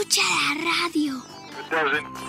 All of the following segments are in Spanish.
Escucha la radio.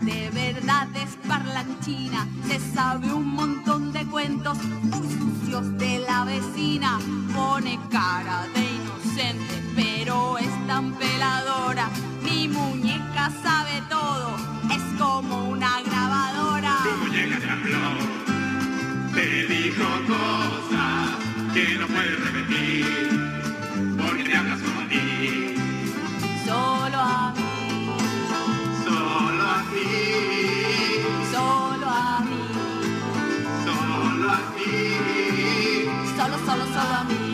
De verdad es parlanchina, se sabe un montón de cuentos muy sucios de la vecina, pone cara de inocente, pero es tan peladora. Mi muñeca sabe todo, es como una grabadora. Te dijo cosas que no puedes repetir, porque te habla solo a ti. Solo a mí, Solo a ti, solo a mí, solo a ti, solo, solo, solo a mí,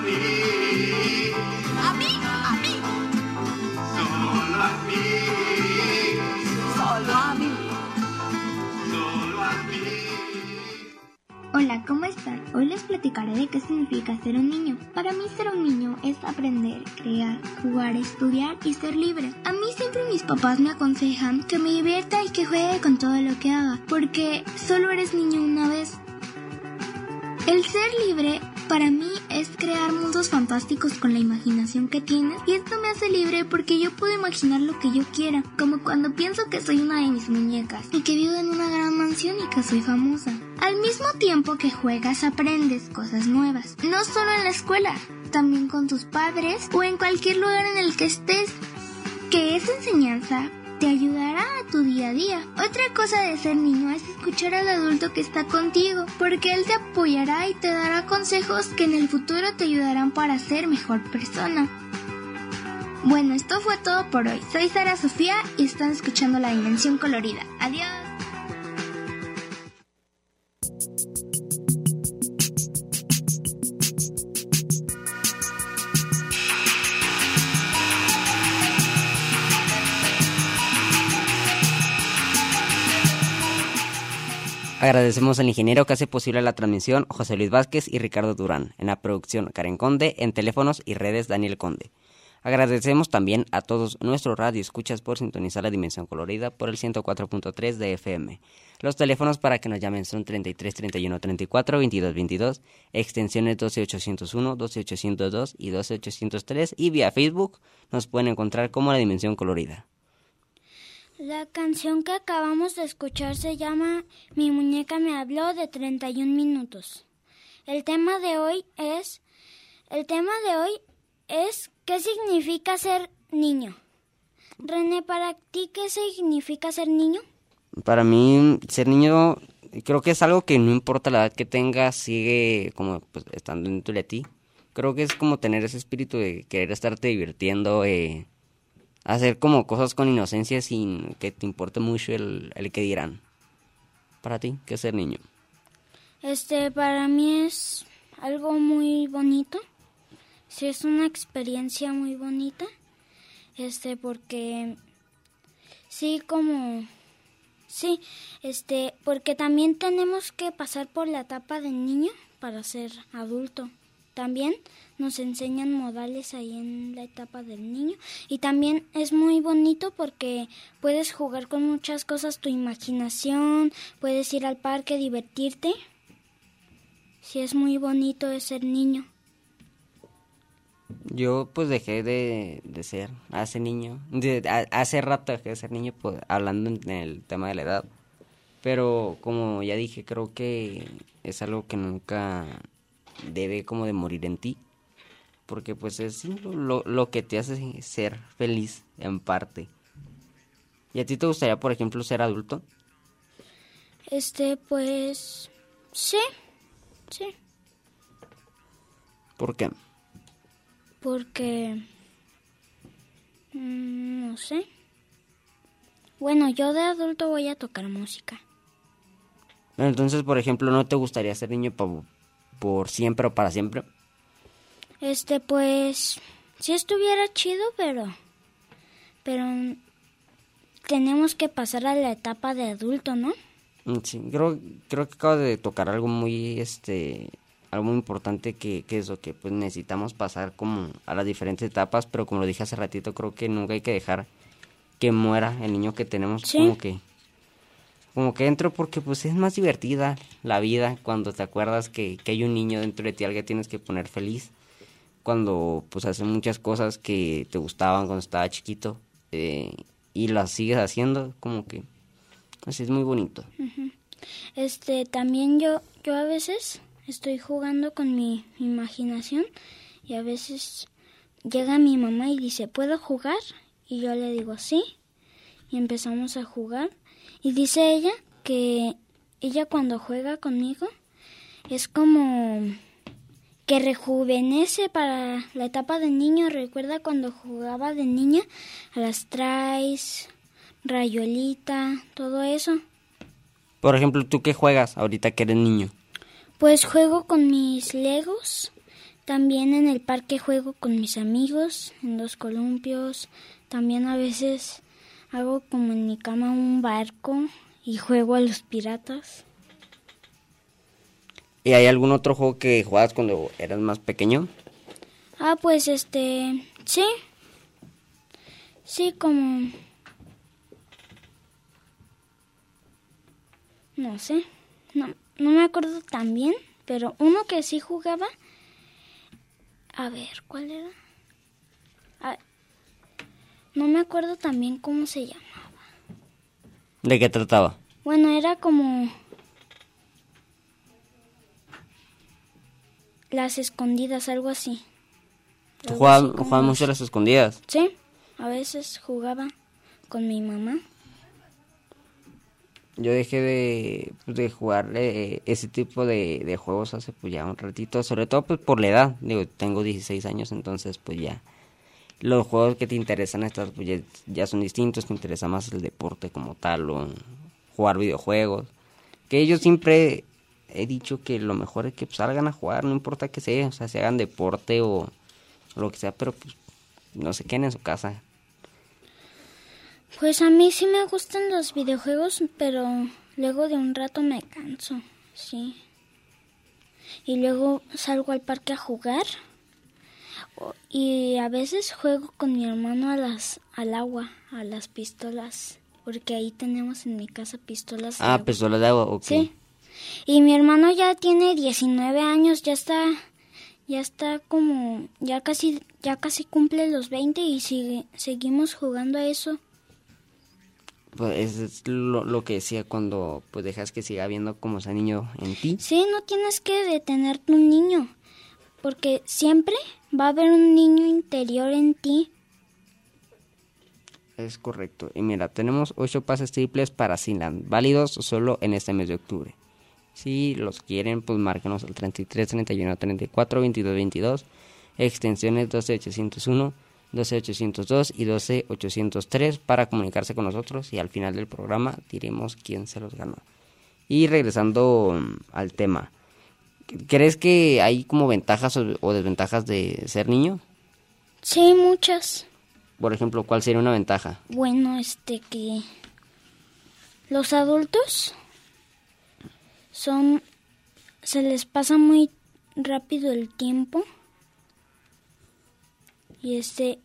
solo a mí, a mí, solo a ti, solo a mí. solo a ti. Hola, ¿cómo están? Hoy les platicaré de qué significa ser un niño. Para mí ser un niño es aprender, crear, jugar, estudiar y ser libre. A mí siempre mis papás me aconsejan que me divierta y que juegue con todo lo que haga, porque solo eres niño una vez. El ser libre para mí es crear mundos fantásticos con la imaginación que tienes y esto me hace libre porque yo puedo imaginar lo que yo quiera, como cuando pienso que soy una de mis muñecas y que vivo en una gran mansión y que soy famosa. Al mismo tiempo que juegas aprendes cosas nuevas, no solo en la escuela, también con tus padres o en cualquier lugar en el que estés, que esa enseñanza te ayudará a tu día a día. Otra cosa de ser niño es escuchar al adulto que está contigo, porque él te apoyará y te dará consejos que en el futuro te ayudarán para ser mejor persona. Bueno, esto fue todo por hoy. Soy Sara Sofía y están escuchando La Dimensión Colorida. Adiós. Agradecemos al ingeniero que hace posible la transmisión, José Luis Vázquez y Ricardo Durán. En la producción, Karen Conde. En teléfonos y redes, Daniel Conde. Agradecemos también a todos nuestros radioescuchas por sintonizar la Dimensión Colorida por el 104.3 de FM. Los teléfonos para que nos llamen son 33 31 34 22 22, extensiones 12801, 12802 y 12803 y vía Facebook nos pueden encontrar como la Dimensión Colorida. La canción que acabamos de escuchar se llama Mi muñeca me habló de 31 minutos. El tema de hoy es el tema de hoy es ¿qué significa ser niño? René, para ti ¿qué significa ser niño? Para mí, ser niño creo que es algo que no importa la edad que tengas, sigue como pues, estando dentro de ti. creo que es como tener ese espíritu de querer estarte divirtiendo, eh, hacer como cosas con inocencia sin que te importe mucho el, el que dirán. Para ti, ¿qué es ser niño? Este, para mí es algo muy bonito. Sí, es una experiencia muy bonita. Este, porque sí, como sí, este, porque también tenemos que pasar por la etapa de niño para ser adulto. También nos enseñan modales ahí en la etapa del niño y también es muy bonito porque puedes jugar con muchas cosas, tu imaginación, puedes ir al parque, divertirte. Sí, es muy bonito ser niño. Yo pues dejé de, de ser hace niño, de, hace rato dejé de ser niño pues, hablando en el tema de la edad. Pero como ya dije, creo que es algo que nunca debe como de morir en ti. Porque pues es lo, lo que te hace ser feliz en parte. ¿Y a ti te gustaría, por ejemplo, ser adulto? Este, pues... Sí, sí. ¿Por qué? Porque... Mm, no sé. Bueno, yo de adulto voy a tocar música. Entonces, por ejemplo, ¿no te gustaría ser niño por, por siempre o para siempre? Este, pues, si estuviera chido, pero, pero tenemos que pasar a la etapa de adulto, ¿no? Mm, sí, creo, creo que acabo de tocar algo muy, este, algo muy importante que, que eso, que pues necesitamos pasar como a las diferentes etapas, pero como lo dije hace ratito, creo que nunca hay que dejar que muera el niño que tenemos, como que como que entro porque pues es más divertida la vida cuando te acuerdas que, que hay un niño dentro de ti al que tienes que poner feliz. Cuando pues haces muchas cosas que te gustaban cuando estaba chiquito eh, y las sigues haciendo como que así es muy bonito. Este también yo yo a veces estoy jugando con mi imaginación y a veces llega mi mamá y dice puedo jugar y yo le digo sí y empezamos a jugar y dice ella que ella cuando juega conmigo es como que rejuvenece para la etapa de niño. Recuerda cuando jugaba de niña a las traes, rayolita, todo eso. Por ejemplo, ¿tú qué juegas ahorita que eres niño? Pues juego con mis legos. También en el parque juego con mis amigos, en los columpios. También a veces hago como en mi cama un barco y juego a los piratas. ¿Y hay algún otro juego que jugabas cuando eras más pequeño? Ah, pues este, sí. Sí, como... No sé, no, no me acuerdo tan bien, pero uno que sí jugaba... A ver, ¿cuál era? No me acuerdo también cómo se llamaba. ¿De qué trataba? Bueno, era como las escondidas, algo así. ¿Tú jugabas, mucho a las escondidas? Sí, a veces jugaba con mi mamá. Yo dejé de, pues, de jugar eh, ese tipo de, de, juegos hace pues ya un ratito, sobre todo pues por la edad, digo, tengo 16 años, entonces pues ya los juegos que te interesan estos pues ya, son distintos, te interesa más el deporte como tal o jugar videojuegos. Que yo siempre he dicho que lo mejor es que pues, salgan a jugar, no importa que sea, o sea, se hagan deporte o, lo que sea, pero pues no se queden en su casa. Pues a mí sí me gustan los videojuegos, pero luego de un rato me canso, sí. Y luego salgo al parque a jugar y a veces juego con mi hermano a las, al agua, a las pistolas, porque ahí tenemos en mi casa pistolas. Ah, pistolas de agua, ok. Sí. Y mi hermano ya tiene 19 años, ya está, ya está como, ya casi, ya casi cumple los 20 y sigue, seguimos jugando a eso. Pues es lo, lo, que decía cuando pues dejas que siga viendo como ese niño en ti. Sí, no tienes que detenerte un niño porque siempre va a haber un niño interior en ti. Es correcto. Y mira, tenemos ocho pases triples para Sinland, válidos solo en este mes de octubre. Si los quieren, pues márquenos al 33 31 34 22 22. extensiones 12801, 12802 y 12803 para comunicarse con nosotros y al final del programa diremos quién se los ganó. Y regresando mm, al tema, ¿crees que hay como ventajas o, o desventajas de ser niño? Sí, muchas. Por ejemplo, ¿cuál sería una ventaja? Bueno, este que los adultos son se les pasa muy rápido el tiempo y este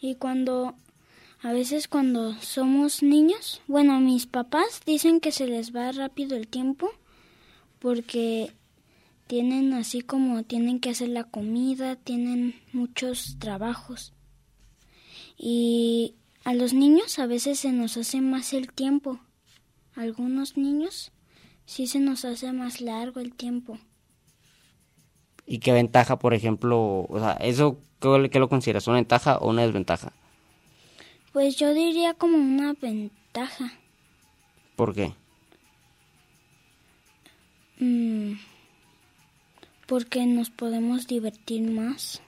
y cuando a veces cuando somos niños, bueno, mis papás dicen que se les va rápido el tiempo porque tienen así como tienen que hacer la comida, tienen muchos trabajos. Y a los niños a veces se nos hace más el tiempo. algunos niños sí se nos hace más largo el tiempo. ¿Y qué ventaja, por ejemplo, o sea, eso qué, lo consideras, una ventaja o una desventaja? Pues yo diría como una ventaja. ¿Por qué? Mm, porque nos podemos divertir más.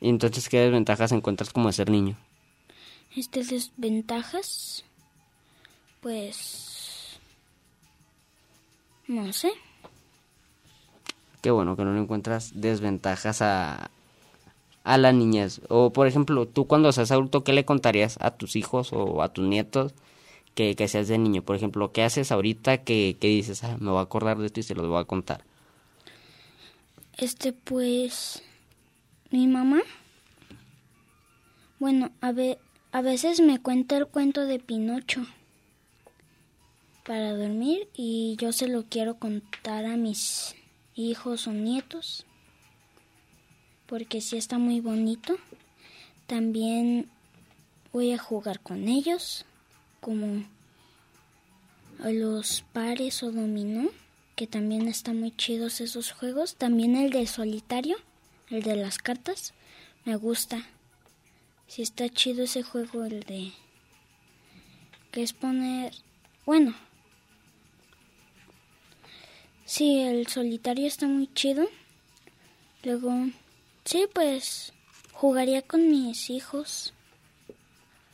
¿Y entonces qué desventajas encuentras como de ser niño? Este desventajas, pues no sé. Qué bueno que no le encuentras desventajas a, a la niñez. O por ejemplo, tú cuando seas adulto, ¿qué le contarías a tus hijos o a tus nietos que, que seas de niño? Por ejemplo, ¿qué haces ahorita que, que dices, ah, me voy a acordar de esto y se los voy a contar? Este, pues, mi mamá, bueno, a, ve, a veces me cuenta el cuento de Pinocho para dormir y yo se lo quiero contar a mis hijos o nietos porque sí está muy bonito. También voy a jugar con ellos como los pares o dominó que también están muy chidos esos juegos. También el de solitario, el de las cartas, me gusta. Si está chido ese juego, el de... que es poner... Bueno. Sí, el solitario está muy chido. Luego... Sí, pues jugaría con mis hijos.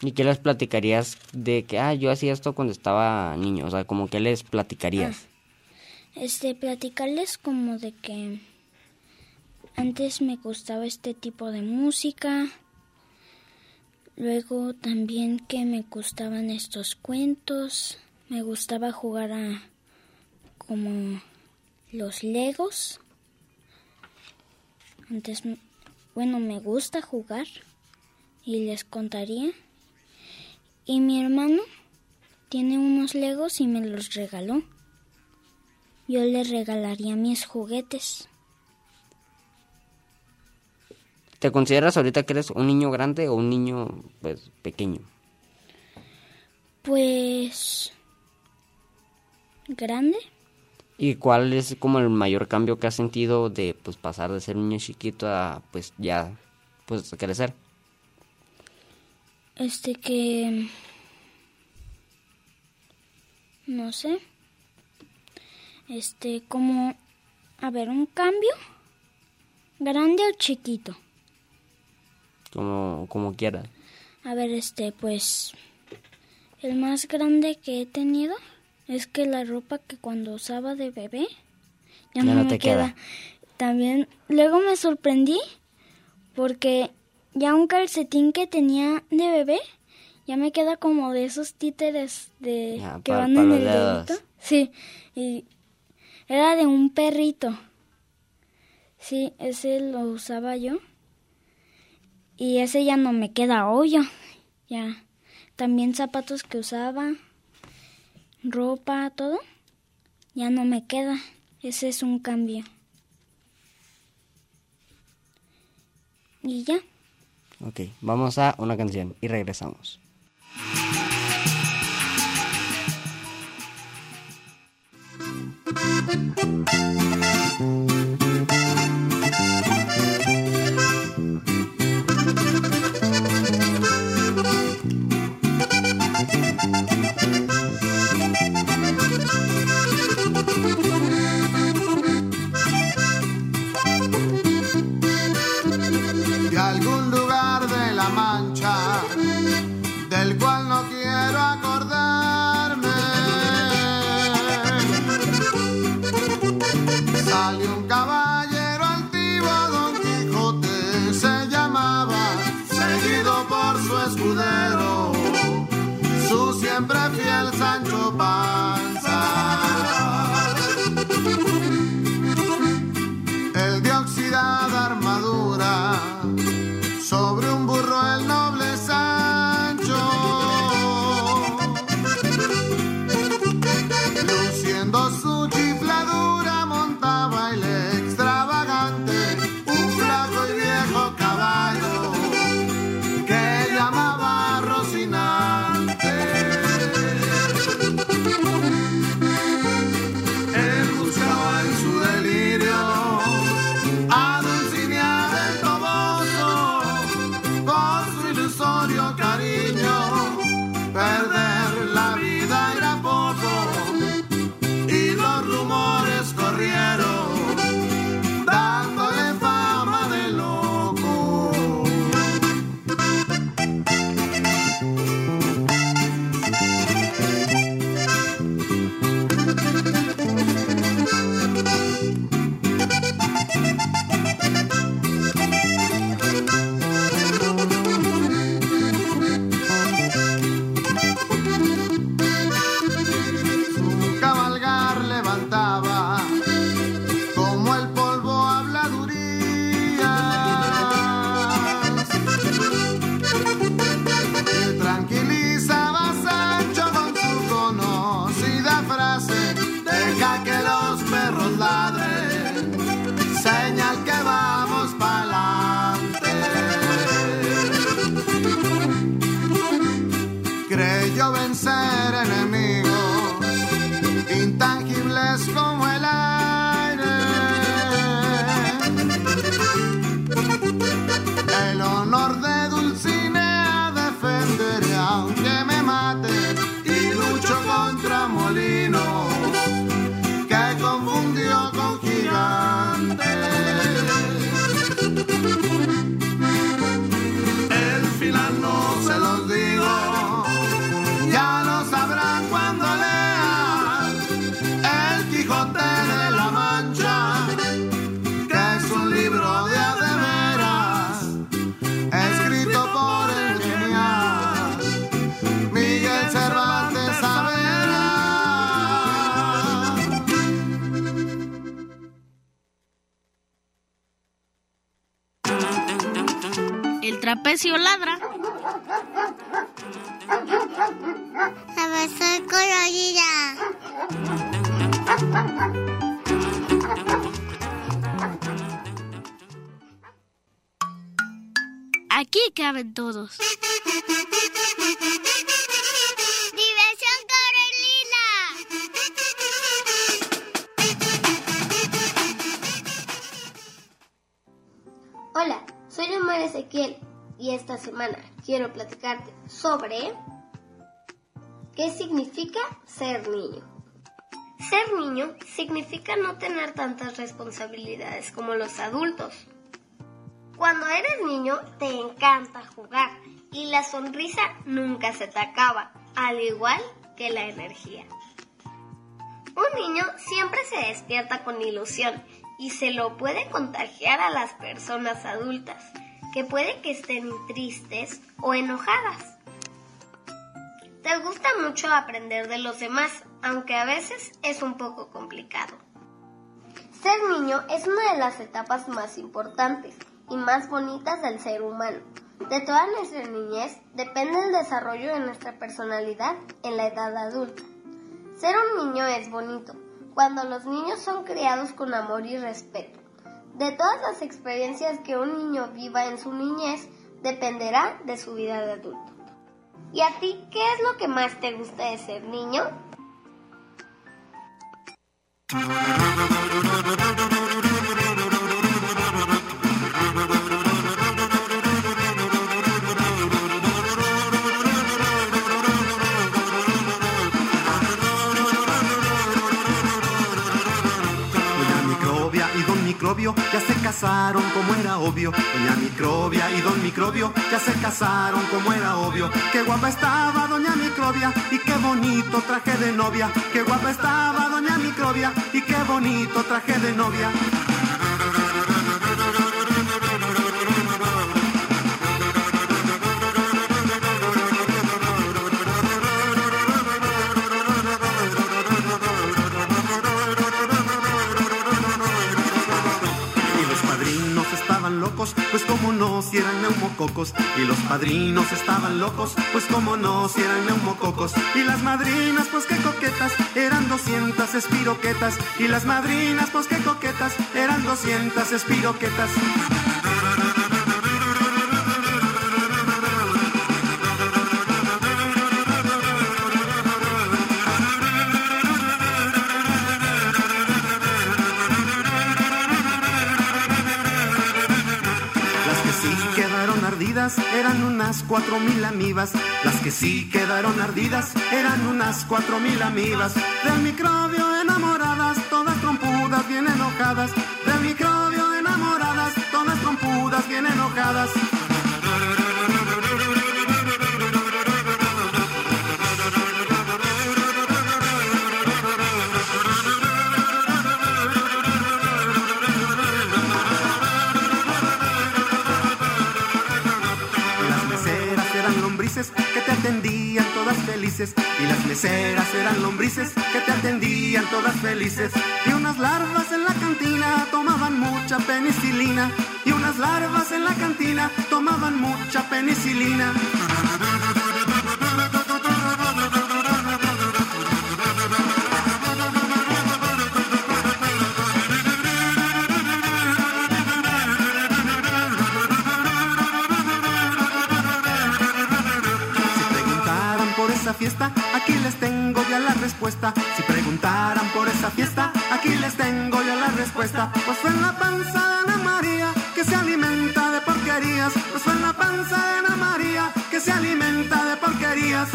¿Y qué les platicarías de que, ah, yo hacía esto cuando estaba niño? O sea, como que les platicarías. Ah este platicarles como de que antes me gustaba este tipo de música luego también que me gustaban estos cuentos me gustaba jugar a como los legos antes bueno me gusta jugar y les contaría y mi hermano tiene unos legos y me los regaló yo le regalaría mis juguetes. ¿Te consideras ahorita que eres un niño grande o un niño pues pequeño? Pues grande. ¿Y cuál es como el mayor cambio que has sentido de pues pasar de ser un niño chiquito a pues ya pues crecer? Este que no sé este, como, a ver, un cambio, grande o chiquito. Como, como quieras. A ver, este, pues, el más grande que he tenido es que la ropa que cuando usaba de bebé ya, no, me queda. También, luego me sorprendí porque ya un calcetín que tenía de bebé ya me queda como de esos títeres de que van en el dedito. Sí, y era de un perrito. Sí, ese lo usaba yo. Y ese ya no me queda hoyo. Ya. También zapatos que usaba, ropa, todo. Ya no me queda. Ese es un cambio. Y ya. Ok, vamos a una canción y regresamos. Trapecio ladra. Abrazar colorida. Aquí caben todos. Diversión Carolina. Hola, soy Omar Ezequiel y esta semana quiero platicarte sobre qué significa ser niño. Ser niño significa no tener tantas responsabilidades como los adultos. Cuando eres niño te encanta jugar y la sonrisa nunca se te acaba, al igual que la energía. Un niño siempre se despierta con ilusión y se lo puede contagiar a las personas adultas, que puede que estén tristes o enojadas. Te gusta mucho aprender de los demás, aunque a veces es un poco complicado. Ser niño es una de las etapas más importantes y más bonitas del ser humano. De toda nuestra niñez depende el desarrollo de nuestra personalidad en la edad adulta. Ser un niño es bonito cuando los niños son criados con amor y respeto. De todas las experiencias que un niño viva en su niñez dependerá de su vida de adulto. ¿Y a ti qué es lo que más te gusta de ser niño? Ya se casaron como era obvio. Doña Microbia y Don Microbio ya se casaron como era obvio. Qué guapa estaba Doña Microbia y qué bonito traje de novia. Qué guapa estaba Doña Microbia y qué bonito traje de novia. Pues como no, si eran neumococos. Y los padrinos estaban locos, pues como no, si eran neumococos. Y las madrinas, pues qué coquetas, eran 200 espiroquetas. Y las madrinas, pues qué coquetas, eran 200 espiroquetas. Eran unas cuatro mil amibas. Las que sí quedaron ardidas eran unas cuatro mil amibas. Del microbio enamoradas, todas trompudas, bien enojadas. Del microbio enamoradas, todas trompudas, bien enojadas. Atendían todas felices y las meseras eran lombrices que te atendían todas felices y unas larvas en la cantina tomaban mucha penicilina y unas larvas en la cantina tomaban mucha penicilina. Aquí les tengo ya la respuesta. Si preguntaran por esa fiesta, aquí les tengo ya la respuesta. Pues fue en la panza de Ana María que se alimenta de porquerías. Pues fue en la panza de Ana María que se alimenta de porquerías.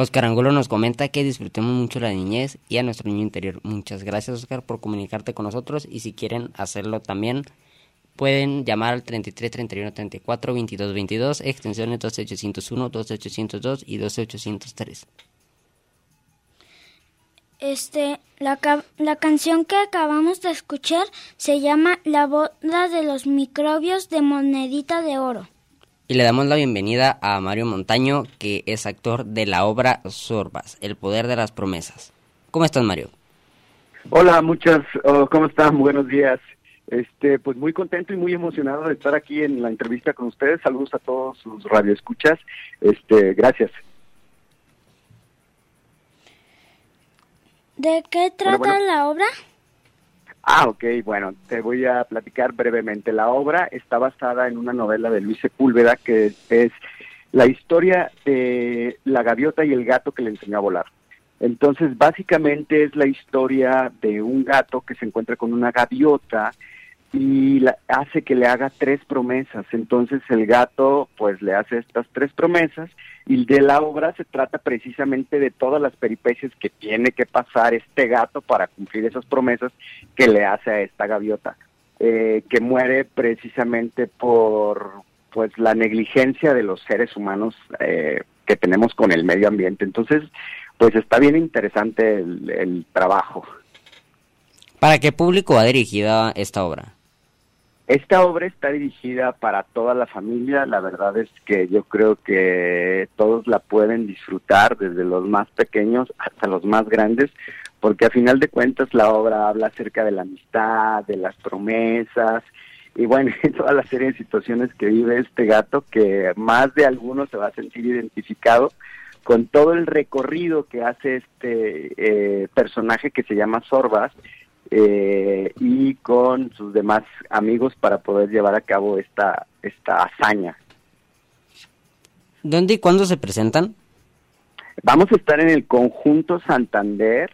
Oscar Angulo nos comenta que disfrutemos mucho la niñez y a nuestro niño interior. Muchas gracias, Oscar, por comunicarte con nosotros y si quieren hacerlo también, pueden llamar al 33 31 34 22 22, extensiones 12801, 12802 y 12803. Este, la, la canción que acabamos de escuchar se llama La boda de los microbios de monedita de oro y le damos la bienvenida a Mario Montaño, que es actor de la obra Sorbas, El Poder de las Promesas. ¿Cómo estás, Mario? Hola, muchas, oh, ¿cómo están? Buenos días. Este, pues muy contento y muy emocionado de estar aquí en la entrevista con ustedes. Saludos a todos sus radioescuchas. Este, gracias. ¿De qué trata la obra? Ah, ok, bueno, te voy a platicar brevemente. La obra está basada en una novela de Luis Sepúlveda que es la historia de la gaviota y el gato que le enseñó a volar. Entonces, básicamente es la historia de un gato que se encuentra con una gaviota y hace que le haga tres promesas. Entonces el gato pues le hace estas tres promesas y de la obra se trata precisamente de todas las peripecias que tiene que pasar este gato para cumplir esas promesas que le hace a esta gaviota, eh, que muere precisamente por pues la negligencia de los seres humanos eh, que tenemos con el medio ambiente. Entonces, pues está bien interesante el, el trabajo. ¿Para qué público va dirigida esta obra? Esta obra está dirigida para toda la familia, la verdad es que yo creo que todos la pueden disfrutar, desde los más pequeños hasta los más grandes, porque a final de cuentas la obra habla acerca de la amistad, de las promesas, y bueno, toda la serie de situaciones que vive este gato, que más de alguno se va a sentir identificado con todo el recorrido que hace este eh, personaje que se llama Sorbas, eh, y con sus demás amigos para poder llevar a cabo esta, esta hazaña. ¿Dónde y cuándo se presentan? Vamos a estar en el conjunto Santander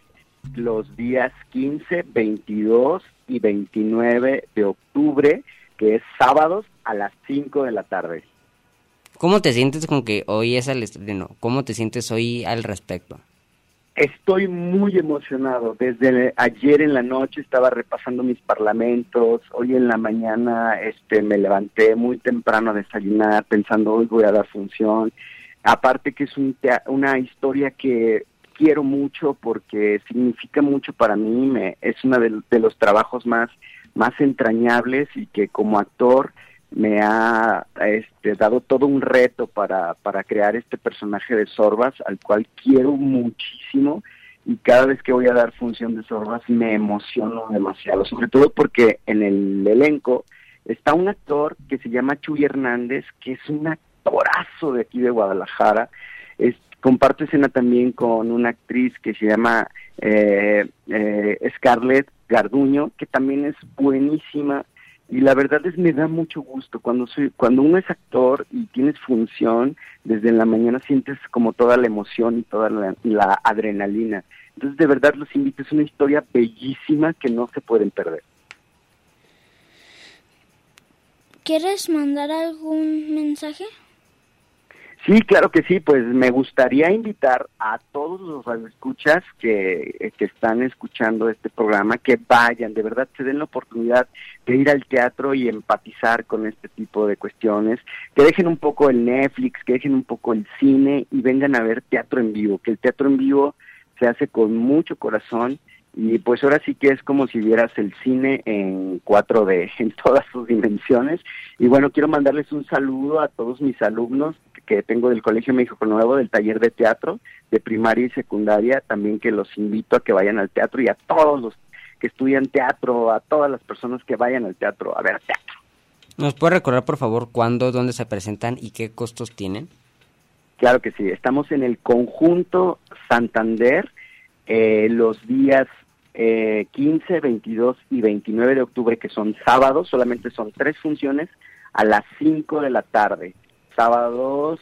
los días 15, 22 y 29 de octubre, que es sábados a las 5 de la tarde. ¿Cómo te sientes con que hoy es el estreno? ¿Cómo te sientes hoy al respecto? Estoy muy emocionado. Desde ayer en la noche estaba repasando mis parlamentos. Hoy en la mañana este, me levanté muy temprano a desayunar pensando hoy voy a dar función. Aparte que es un una historia que quiero mucho porque significa mucho para mí. Me, es uno de, los trabajos más, más entrañables y que como actor me ha este, dado todo un reto para, para crear este personaje de Sorbas, al cual quiero muchísimo y cada vez que voy a dar función de Sorbas me emociono demasiado, sobre todo porque en el elenco está un actor que se llama Chuy Hernández, que es un actorazo de aquí de Guadalajara, es, comparto escena también con una actriz que se llama eh, eh, Scarlett Garduño, que también es buenísima, y la verdad es me da mucho gusto cuando soy cuando uno es actor y tienes función desde la mañana sientes como toda la emoción y toda la, adrenalina entonces de verdad los invito es una historia bellísima que no se pueden perder ¿Quieres mandar algún mensaje? Sí, claro que sí, pues me gustaría invitar a todos los radioescuchas que, que están escuchando este programa que vayan, de verdad se den la oportunidad de ir al teatro y empatizar con este tipo de cuestiones, que dejen un poco el Netflix, que dejen un poco el cine y vengan a ver teatro en vivo, que el teatro en vivo se hace con mucho corazón y pues ahora sí que es como si vieras el cine en 4D, en todas sus dimensiones. Y bueno, quiero mandarles un saludo a todos mis alumnos que tengo del Colegio México Nuevo, del taller de teatro, de primaria y secundaria, también que los invito a que vayan al teatro y a todos los que estudian teatro, a todas las personas que vayan al teatro a ver teatro. ¿Nos puede recordar, por favor, cuándo, dónde se presentan y qué costos tienen? Claro que sí, estamos en el conjunto Santander eh, los días eh, 15, 22 y 29 de octubre, que son sábados, solamente son tres funciones a las 5 de la tarde. Sábados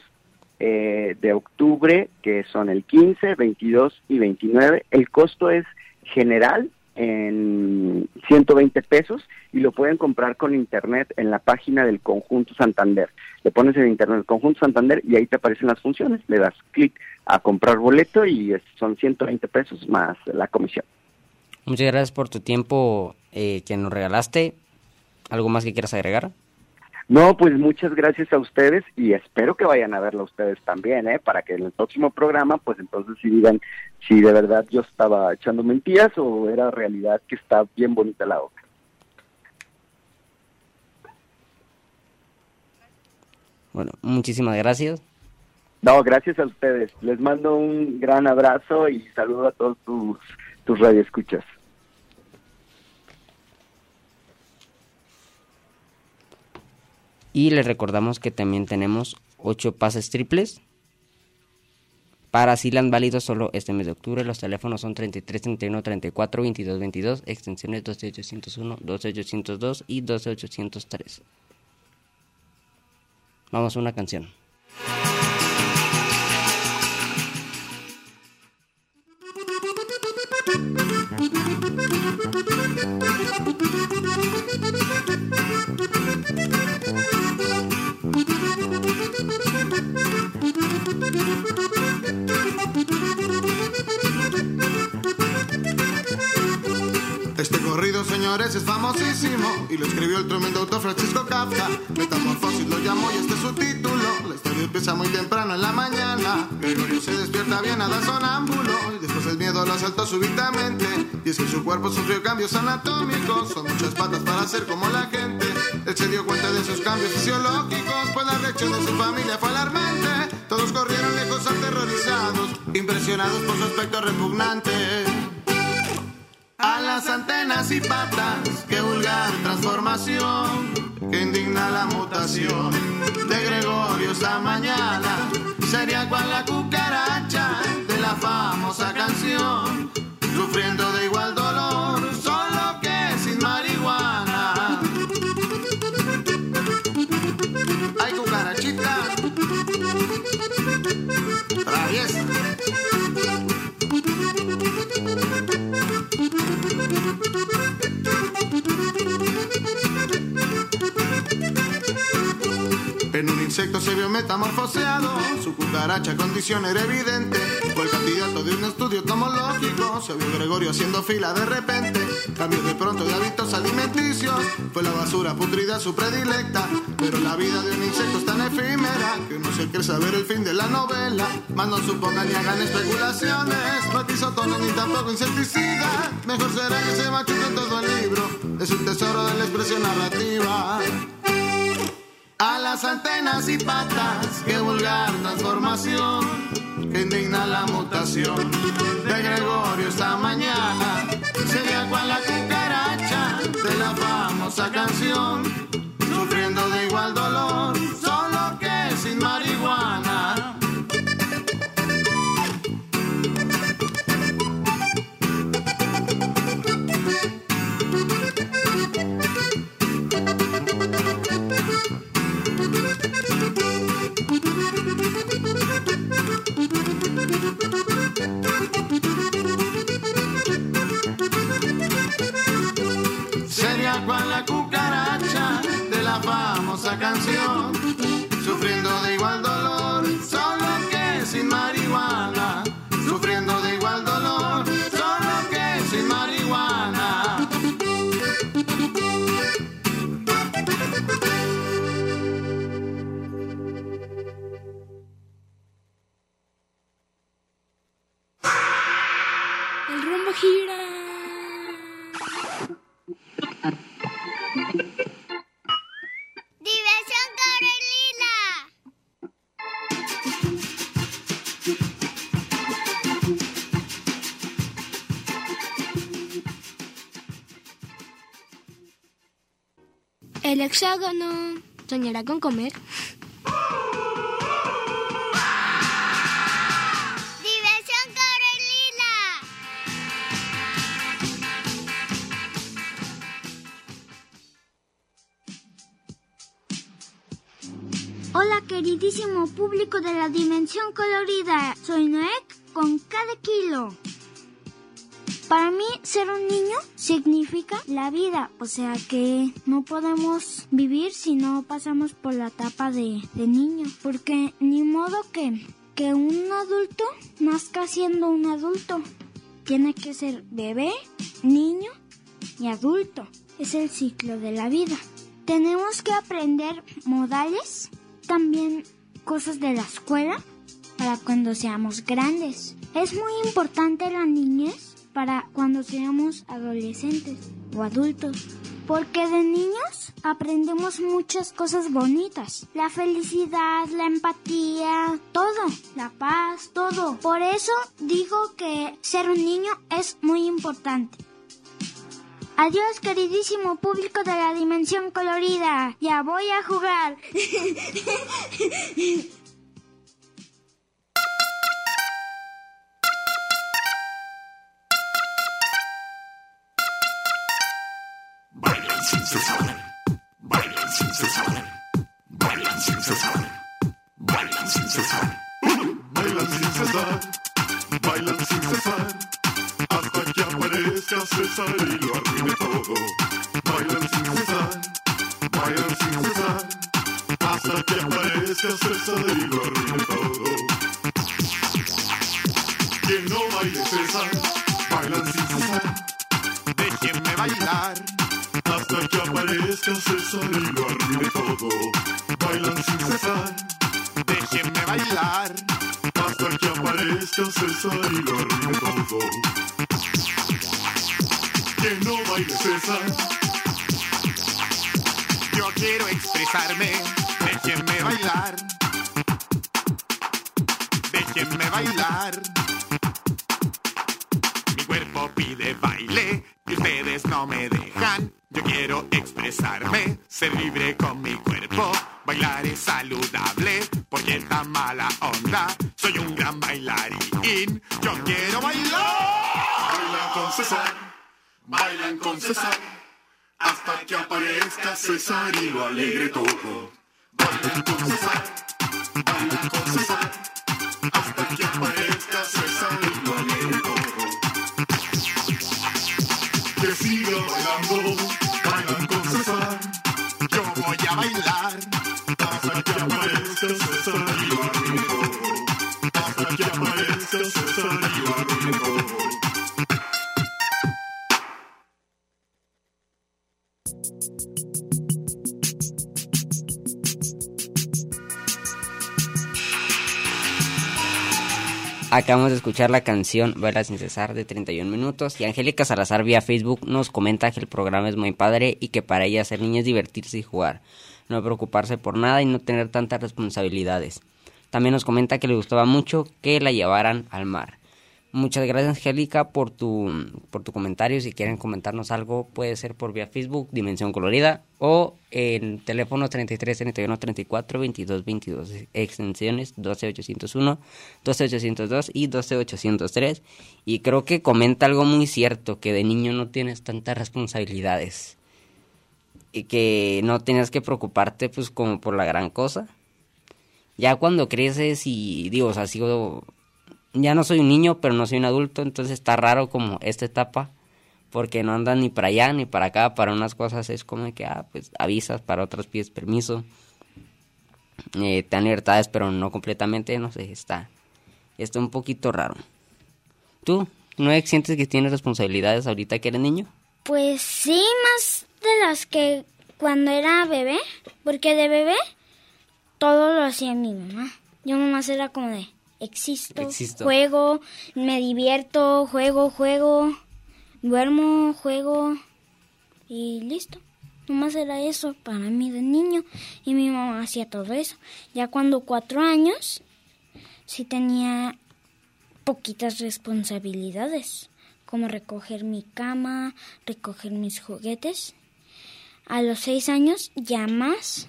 eh, de octubre, que son el 15, 22 y 29. El costo es general en 120 pesos y lo pueden comprar con internet en la página del Conjunto Santander. Le pones en internet Conjunto Santander y ahí te aparecen las funciones. Le das clic a comprar boleto y son 120 pesos más la comisión. Muchas gracias por tu tiempo eh, que nos regalaste. ¿Algo más que quieras agregar? No, pues muchas gracias a ustedes y espero que vayan a verlo ustedes también, ¿eh? Para que en el próximo programa, pues entonces si digan si de verdad yo estaba echando mentiras o era realidad que está bien bonita la obra. Bueno, muchísimas gracias. No, gracias a ustedes. Les mando un gran abrazo y saludo a todos tus, tus radioescuchas. Y les recordamos que también tenemos 8 pases triples para Silan válidos solo este mes de octubre. Los teléfonos son 33 31 34 22 22, extensiones 12801, 12802 y 12803. Vamos a una canción. Thank you. Señores, es famosísimo y lo escribió el tremendo autor Francisco Kafka. Metamorfosis lo llamó y este es su título. La historia empieza muy temprano en la mañana. Gregorio se despierta bien a sonámbulo y después el miedo lo asaltó súbitamente. Y es que su cuerpo sufrió cambios anatómicos. Son muchas patas para ser como la gente. Él se dio cuenta de esos cambios fisiológicos, pues la reacción de su familia fue alarmante. Todos corrieron lejos aterrorizados, impresionados por su aspecto repugnante. A las antenas y patas, qué vulgar transformación, que indigna la mutación de Gregorio esta mañana. Sería cual la cucaracha de la famosa canción, sufriendo de igual dolor, solo que sin marihuana. Ay, cucarachita, traviesa. Insecto se vio metamorfoseado, su cucaracha condición era evidente. Fue el candidato de un estudio tomológico se vio Gregorio haciendo fila de repente. Cambió de pronto de hábitos alimenticios. Fue la basura putrida su predilecta. Pero la vida de un insecto es tan efímera que no se quiere saber el fin de la novela. Más no supongan ni hagan especulaciones. No tono ni tampoco insecticida. Mejor será que se machuque todo el libro. Es un tesoro de la expresión narrativa. A las antenas y patas, qué vulgar transformación, que indigna la mutación de Gregorio esta mañana. Sería cual la cucaracha de la famosa canción, sufriendo de igual dolor, solo que sin marihuana. Famosa canción, sufriendo de igual con comer. ¡Diversión Carolina! Hola queridísimo público de la Dimensión Colorida, soy Noek con cada kilo. Para mí, ser un niño significa la vida, o sea que no podemos vivir si no pasamos por la etapa de, niño, porque ni modo que, que un adulto nazca siendo un adulto. Tiene que ser bebé, niño y adulto. Es el ciclo de la vida. Tenemos que aprender modales, también cosas de la escuela, para cuando seamos grandes. Es muy importante la niñez para cuando seamos adolescentes o adultos. Porque de niños aprendemos muchas cosas bonitas. La felicidad, la empatía, todo. La paz, todo. Por eso digo que ser un niño es muy importante. Adiós queridísimo público de la dimensión colorida. Ya voy a jugar. cesar, bailan sin cesar, hasta que aparezca César y lo arruine todo. Bailan sin cesar, bailan sin cesar, hasta que aparezca César y lo arruine todo. Quien no baile César, bailan sin cesar, déjenme bailar hasta que aparezca César y lo arruine César y lo arruine todo. Que no baile César. Yo quiero expresarme, déjenme bailar. Déjenme bailar. Mi cuerpo pide baile y ustedes no me dejan. Yo quiero expresarme, ser libre con mi cuerpo. Bailar es saludable, porque esta mala onda. Soy un gran bailarín, yo quiero bailar. Bailan con César, bailan con César, hasta que aparezca César y lo alegre todo. Bailan con César, bailan con César, Acabamos de escuchar la canción Baila sin cesar de 31 minutos y Angélica Salazar vía Facebook nos comenta que el programa es muy padre y que para ella ser niña es divertirse y jugar, no preocuparse por nada y no tener tantas responsabilidades. También nos comenta que le gustaba mucho que la llevaran al mar. Muchas gracias Angélica por tu, por tu comentario. Si quieren comentarnos algo puede ser por vía Facebook, Dimensión Colorida o en teléfono 33 31 34 22 22 extensiones 12801, 12802 y 12803 y creo que comenta algo muy cierto que de niño no tienes tantas responsabilidades y que no tienes que preocuparte pues como por la gran cosa. Ya cuando creces y digo, o sea, ya no soy un niño, pero no soy un adulto, entonces está raro como esta etapa, porque no andan ni para allá ni para acá, para unas cosas es como que, ah, pues avisas, para otras pides permiso, eh, te dan libertades, pero no completamente, no sé, está, está un poquito raro. ¿Tú no sientes que tienes responsabilidades ahorita que eres niño? Pues sí, más de las que cuando era bebé, porque de bebé todo lo hacía mi mamá. Yo nomás era como de, existo, juego, me divierto, juego, juego, duermo, juego y listo. Nomás era eso para mí de niño y mi mamá hacía todo eso. Ya cuando cuatro años sí tenía poquitas responsabilidades, como recoger mi cama, recoger mis juguetes. A los seis años ya más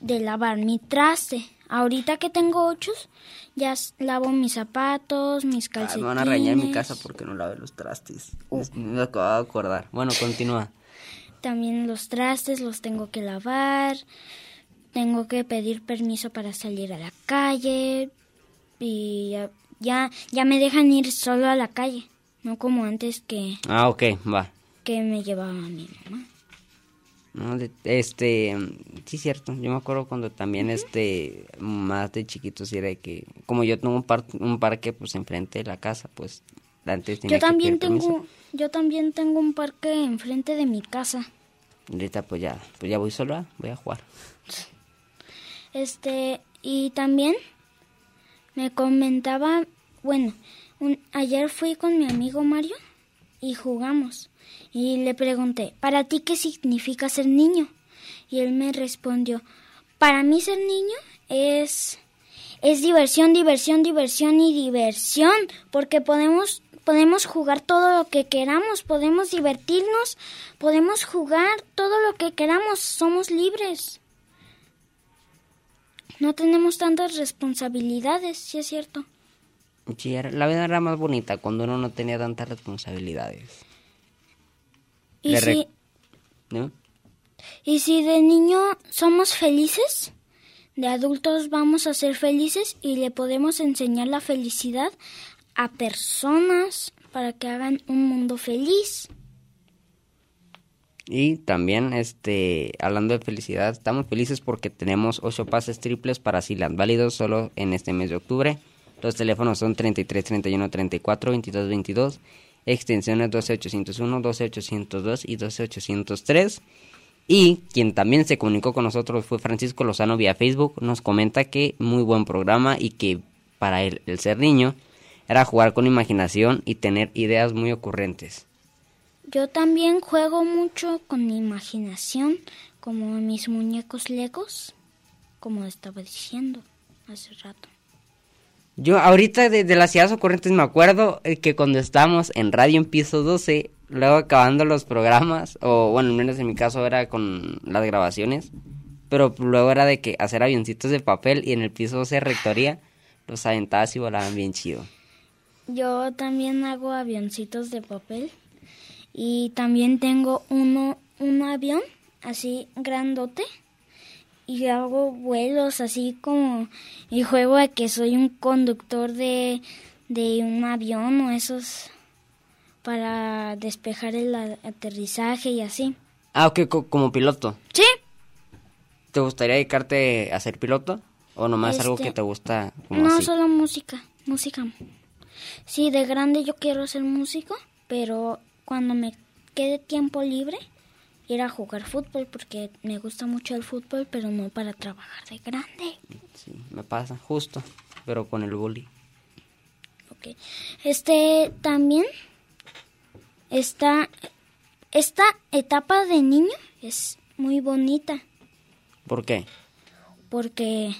de lavar mi traste. Ahorita que tengo ocho, ya lavo mis zapatos, mis calcetines. me van a reñir en mi casa porque no lave los trastes. Uh. Me acabo de acordar. Bueno, continúa. También los trastes los tengo que lavar. Tengo que pedir permiso para salir a la calle. Y ya, ya, me dejan ir solo a la calle. No como antes que... Ah, ok, va. Que me llevaba mi mamá. ¿No? este, sí, cierto. Yo me acuerdo cuando también, este, más de chiquitos era que, como yo tengo un, par un parque, pues, enfrente de la casa, pues, antes tenía yo también tengo, yo también tengo un parque enfrente de mi casa. Ahorita, pues ya, pues ya voy sola, voy a jugar. Este, y también me comentaba, bueno, ayer fui con mi amigo Mario y jugamos. Y le pregunté, ¿para ti qué significa ser niño? Y él me respondió, para mí ser niño es es diversión, diversión, diversión y diversión, porque podemos podemos jugar todo lo que queramos, podemos divertirnos, podemos jugar todo lo que queramos, somos libres. No tenemos tantas responsabilidades, si es cierto. Sí, la vida era más bonita cuando uno no tenía tantas responsabilidades. ¿Y si, ¿Y si de niño somos felices? De adultos vamos a ser felices y le podemos enseñar la felicidad a personas para que hagan un mundo feliz. Y también, este, hablando de felicidad, estamos felices porque tenemos ocho pases triples para Silan, válidos solo en este mes de octubre. Los teléfonos son 33 31 34 22 22 extensiones 12801, 12802 y 12803. Y quien también se comunicó con nosotros fue Francisco Lozano vía Facebook. Nos comenta que muy buen programa y que para él el ser niño era jugar con imaginación y tener ideas muy ocurrentes. Yo también juego mucho con mi imaginación, como mis muñecos legos, como estaba diciendo hace rato. Yo ahorita de, las ideas ocurrentes me acuerdo eh, que cuando estábamos en Radio en piso 12, luego acabando los programas, o bueno, al menos en mi caso era con las grabaciones, pero luego era de que hacer avioncitos de papel y en el piso 12 rectoría los aventabas y volaban bien chido. Yo también hago avioncitos de papel y también tengo uno un avión así grandote y hago vuelos así como y juego a que soy un conductor de, de un avión o esos para despejar el aterrizaje y así. Ah, ok, como piloto. Sí. ¿Te gustaría dedicarte a ser piloto? ¿O nomás algo que este, te gusta? no, solo música, música. Sí, de grande yo quiero ser músico, pero cuando me quede tiempo libre, ir a jugar fútbol porque me gusta mucho el fútbol, pero no para trabajar de grande. Sí, me pasa, justo, pero con el bully. ok. Este también está esta etapa de niño es muy bonita ¿Por qué? porque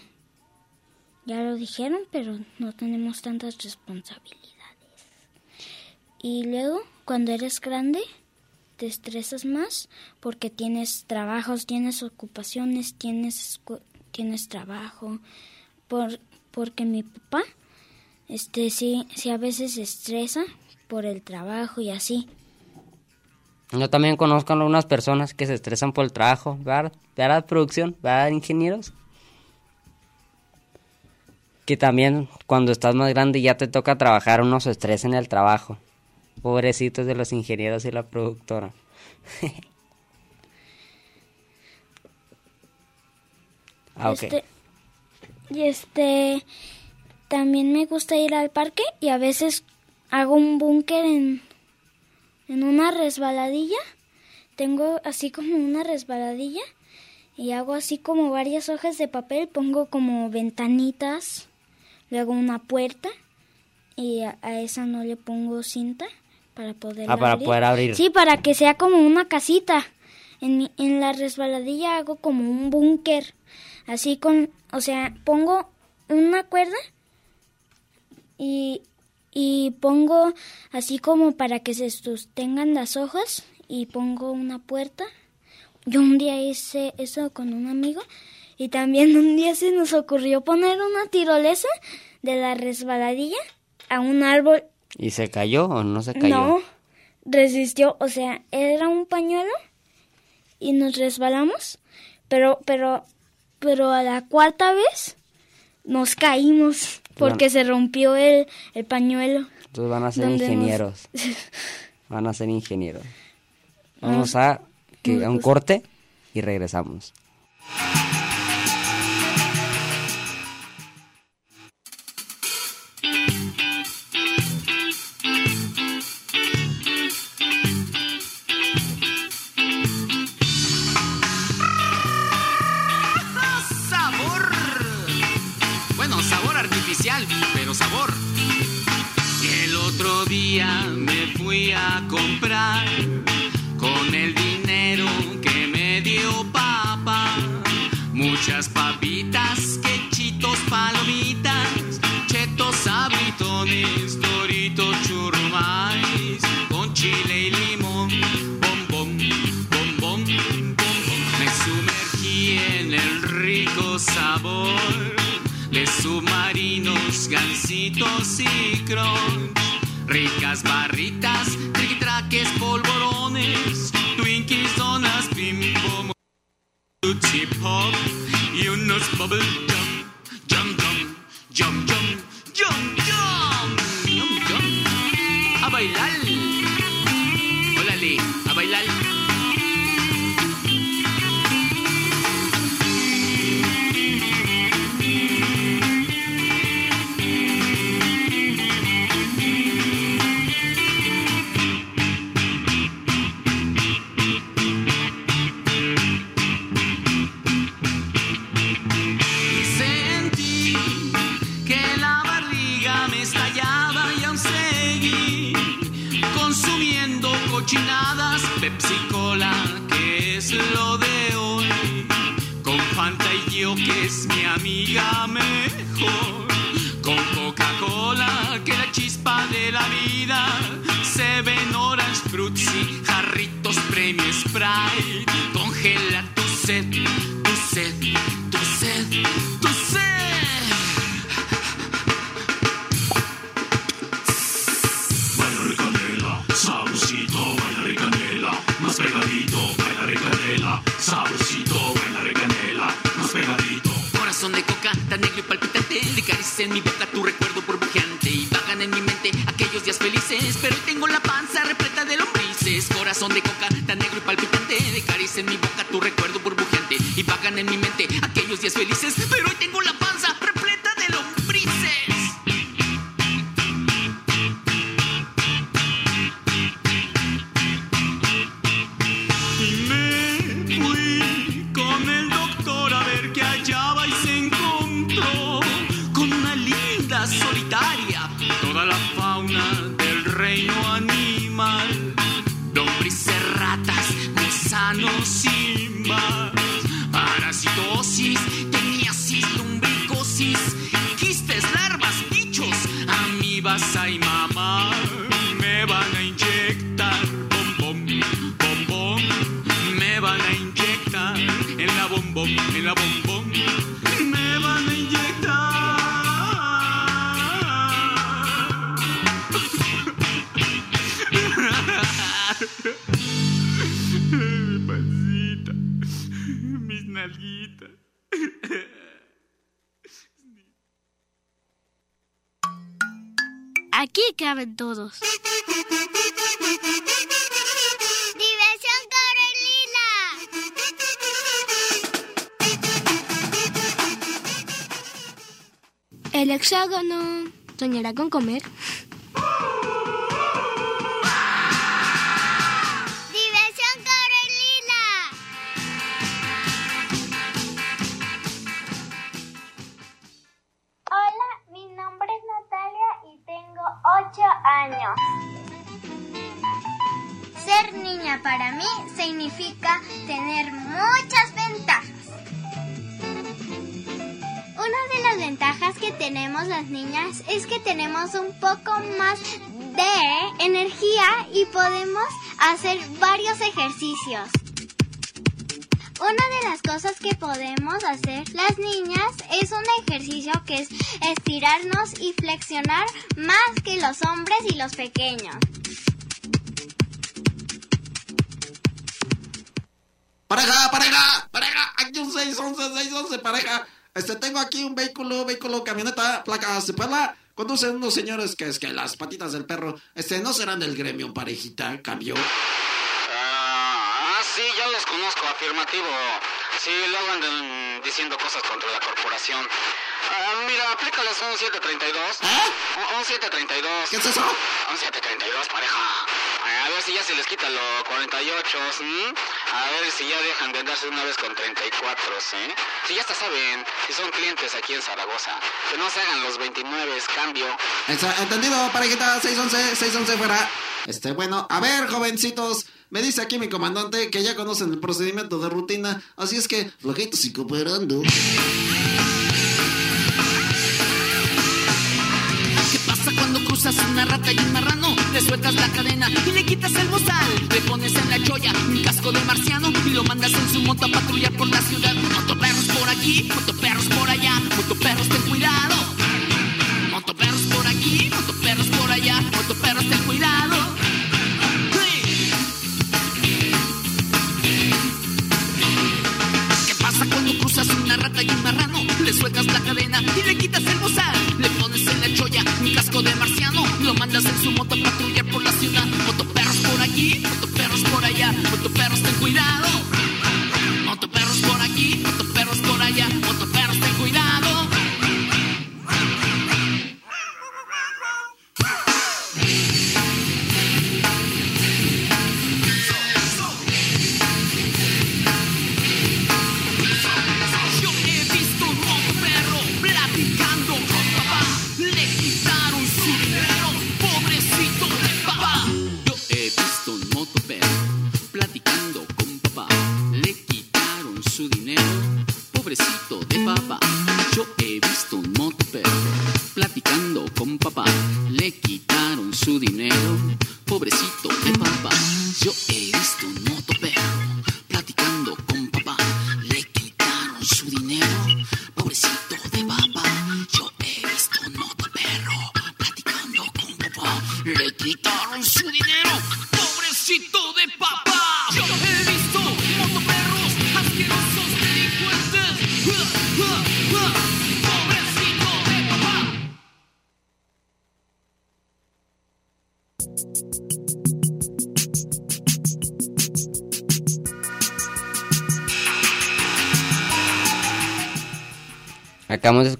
ya lo dijeron, pero no tenemos tantas responsabilidades. Y luego, cuando eres grande, te estresas más porque tienes trabajos, tienes ocupaciones, tienes tienes trabajo. Por, porque mi papá, este sí, sí a veces se estresa por el trabajo y así. Yo también conozco a algunas personas que se estresan por el trabajo, ¿verdad? ¿Verdad, producción? ¿Verdad, ingenieros? Que también cuando estás más grande y ya te toca trabajar, uno se estresa en el trabajo. Pobrecitos de los ingenieros y la productora. ah, ok. Este, y este también me gusta ir al parque y a veces hago un búnker en, en una resbaladilla. Tengo así como una resbaladilla y hago así como varias hojas de papel, pongo como ventanitas, luego una puerta y a esa no le pongo cinta para poder Ah, para poder abrir. Sí, para que sea como una casita. En, en la resbaladilla hago como un búnker. Así con, o sea, pongo una cuerda y, y pongo así como para que se sostengan las hojas y pongo una puerta. Yo un día hice eso con un amigo y también un día se nos ocurrió poner una tirolesa de la resbaladilla a un árbol ¿Y se cayó o no se cayó? no, resistió, o sea, era un pañuelo y nos resbalamos, pero, pero, pero a la cuarta vez nos caímos porque se rompió el, el pañuelo. Entonces van a ser nos- ingenieros. Van a ser ingenieros. Vamos a, que, a un gusta. corte y regresamos. Con el dinero que me dio papá. Muchas papitas, quechitos, palomitas, chetos, sabritones, doritos, churrumais, con chile y limón, bom, bom, bom, bom, bom, bom. Me sumergí en el rico sabor de submarinos, gansitos y crunch. Ricas barritas, triquitraques, polvorones, Twinkies, donas, bimbo, Tootsie Pop y unos bubble caben todos. Diversión Carolina. El hexágono soñará con comer. Un poco más de energía y podemos hacer varios ejercicios. Una de las cosas que podemos hacer las niñas es un ejercicio que es estirarnos y flexionar más que los hombres y los pequeños. Pareja, pareja, pareja, aquí un 611, 611, pareja. Este, tengo aquí un vehículo, vehículo, camioneta, placa Puebla. Conducen unos señores que es que las patitas del perro, este, no serán del gremio, parejita, cambio. Ah, sí, ya los conozco, afirmativo. Sí, luego andan diciendo cosas contra la corporación. Ah, mira, aplícales un 732. Un, un 732. ¿Qué es eso? Un 732, pareja. A ver si ya se les quita los 48, ¿sí? A ver si ya dejan de andarse una vez con 34, ¿sí? Si ya hasta saben, si son clientes aquí en Zaragoza, que no se hagan los 29, cambio. Entendido, parejita, 611, 611 fuera. Este, bueno, a ver, jovencitos. Me dice aquí mi comandante que ya conocen el procedimiento de rutina, así es que flojitos y cooperando. ¿Qué pasa cuando cruzas una rata y un marrano? Le sueltas la cadena y le quitas el bozal. Le pones en la cholla un casco de marciano y lo mandas en su moto a patrullar por la ciudad. Motoperros por aquí, motoperros por allá, motoperros ten cuidado. Motoperros por aquí, motoperros por allá, motoperros ten cuidado. ¿Qué pasa cuando cruzas una rata y un marrano? Le sueltas la cadena y le quitas el bozal. Casco de marciano. Lo mandas en su moto a patrullar por la ciudad. Motoperros por motoperros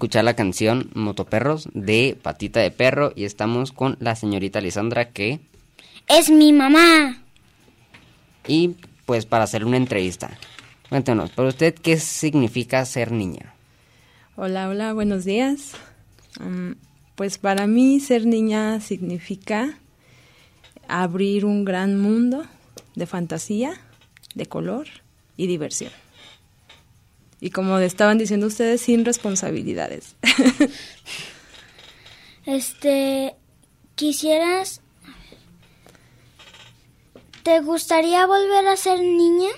escuchar la canción Motoperros de Patita de Perro y estamos con la señorita Lisandra que... Es mi mamá. Y pues para hacer una entrevista. Cuéntanos, ¿para usted qué significa ser niña? Hola, hola, buenos días. Pues para mí ser niña significa abrir un gran mundo de fantasía, de color y diversión. Y como estaban diciendo ustedes, sin responsabilidades. Este, quisieras... ¿Te gustaría volver a ser niña?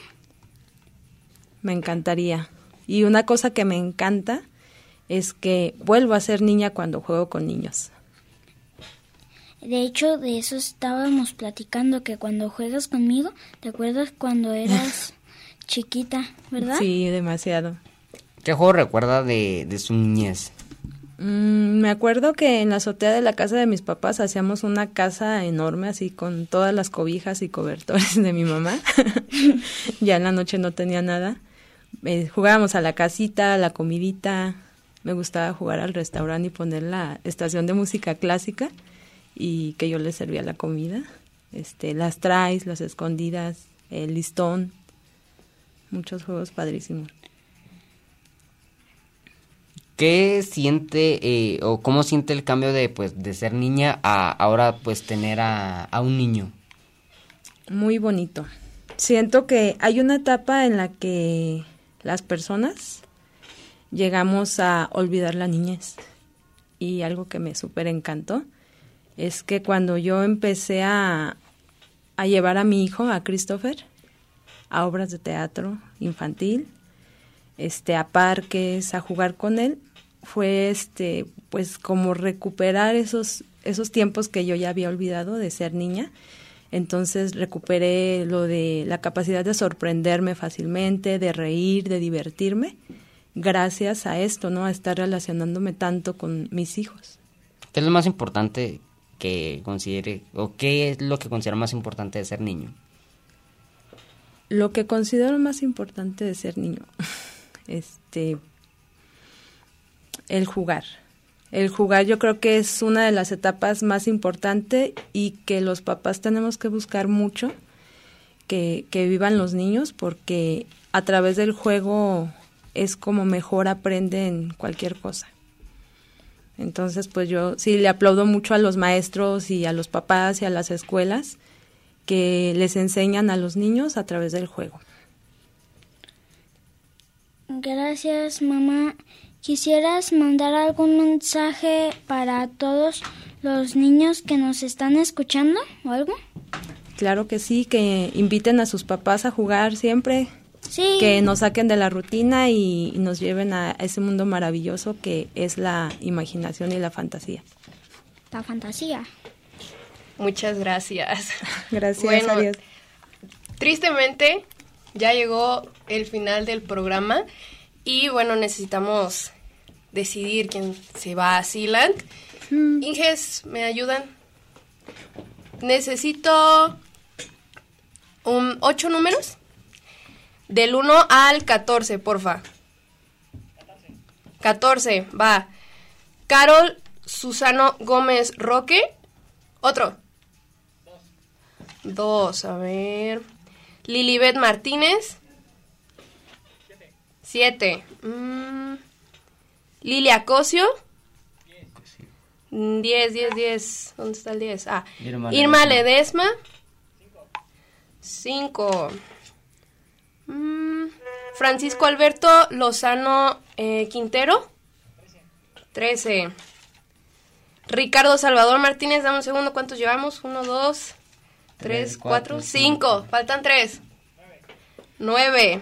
Me encantaría. Y una cosa que me encanta es que vuelvo a ser niña cuando juego con niños. De hecho, de eso estábamos platicando, que cuando juegas conmigo, ¿te acuerdas cuando eras chiquita, verdad? Sí, demasiado. ¿Qué juego recuerda de, de su niñez? Mm, me acuerdo que en la azotea de la casa de mis papás hacíamos una casa enorme, así con todas las cobijas y cobertores de mi mamá. ya en la noche no tenía nada. Eh, jugábamos a la casita, a la comidita. Me gustaba jugar al restaurante y poner la estación de música clásica y que yo les servía la comida. Este, las traes, las escondidas, el listón. Muchos juegos padrísimos. ¿Qué siente eh, o cómo siente el cambio de pues de ser niña a ahora pues tener a, a un niño? Muy bonito. Siento que hay una etapa en la que las personas llegamos a olvidar la niñez. Y algo que me súper encantó es que cuando yo empecé a, a llevar a mi hijo, a Christopher, a obras de teatro infantil, este, a parques, a jugar con él, fue este, pues como recuperar esos, esos tiempos que yo ya había olvidado de ser niña. Entonces recuperé lo de la capacidad de sorprenderme fácilmente, de reír, de divertirme, gracias a esto, ¿no? A estar relacionándome tanto con mis hijos. ¿Qué es lo más importante que considere, o qué es lo que considera más importante de ser niño? Lo que considero más importante de ser niño, este, el jugar. El jugar yo creo que es una de las etapas más importantes y que los papás tenemos que buscar mucho que, que vivan los niños porque a través del juego es como mejor aprenden cualquier cosa. Entonces, pues yo sí le aplaudo mucho a los maestros y a los papás y a las escuelas que les enseñan a los niños a través del juego. Gracias, mamá. ¿Quisieras mandar algún mensaje para todos los niños que nos están escuchando o algo? Claro que sí, que inviten a sus papás a jugar siempre. Sí. Que nos saquen de la rutina y, y nos lleven a ese mundo maravilloso que es la imaginación y la fantasía. La fantasía. Muchas gracias. Gracias, Bueno, adiós. Tristemente, ya llegó el final del programa y bueno, necesitamos decidir quién se va a Sealand. Inges, ¿me ayudan? Necesito un, ocho números. Del 1 al 14, porfa. 14, va. Carol Susano Gómez Roque. Otro. Dos, a ver. Lilibet Martínez. Siete. Mm. Lilia Cosio. Mm, Diez, diez, diez. ¿Dónde está el diez? Ah. Irma Irma Ledesma. Ledesma. Cinco. Mm, Francisco Alberto Lozano eh, Quintero. Trece. Ricardo Salvador Martínez, dame un segundo, ¿cuántos llevamos? Uno, dos, tres, cuatro, cinco. Faltan tres. Nueve.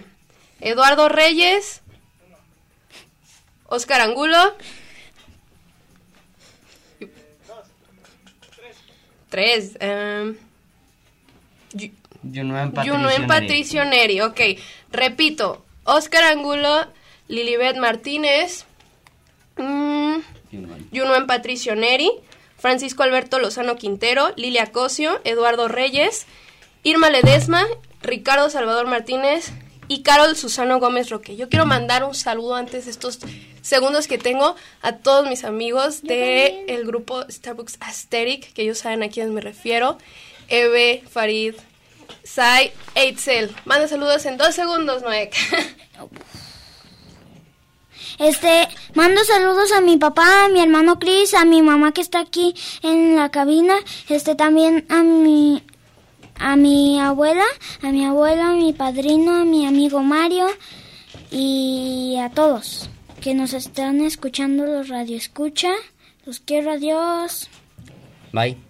Eduardo Reyes. Oscar Angulo. Tres. em, Yu- Junuen Patricio. Patricio Neri. Ok, repito. Oscar Angulo, Lilibet Martínez, mm, Junuen Patricio Neri, Francisco Alberto Lozano Quintero, Lilia Cosio, Eduardo Reyes, Irma Ledesma, Ricardo Salvador Martínez y Carol Susano Gómez Roque. Yo quiero mandar un saludo antes de estos segundos que tengo a todos mis amigos del el grupo Starbucks Aesthetic, que ellos saben a quiénes me refiero. Eve, Farid, Sai, Eitzel. Manda saludos en dos segundos, Noek. Este, mando saludos a mi papá, a mi hermano Chris, a mi mamá que está aquí en la cabina, este también a mi a mi abuela, a mi abuelo, a mi padrino, a mi amigo Mario y a todos que nos están escuchando los radio escucha. Los quiero, adiós. Bye.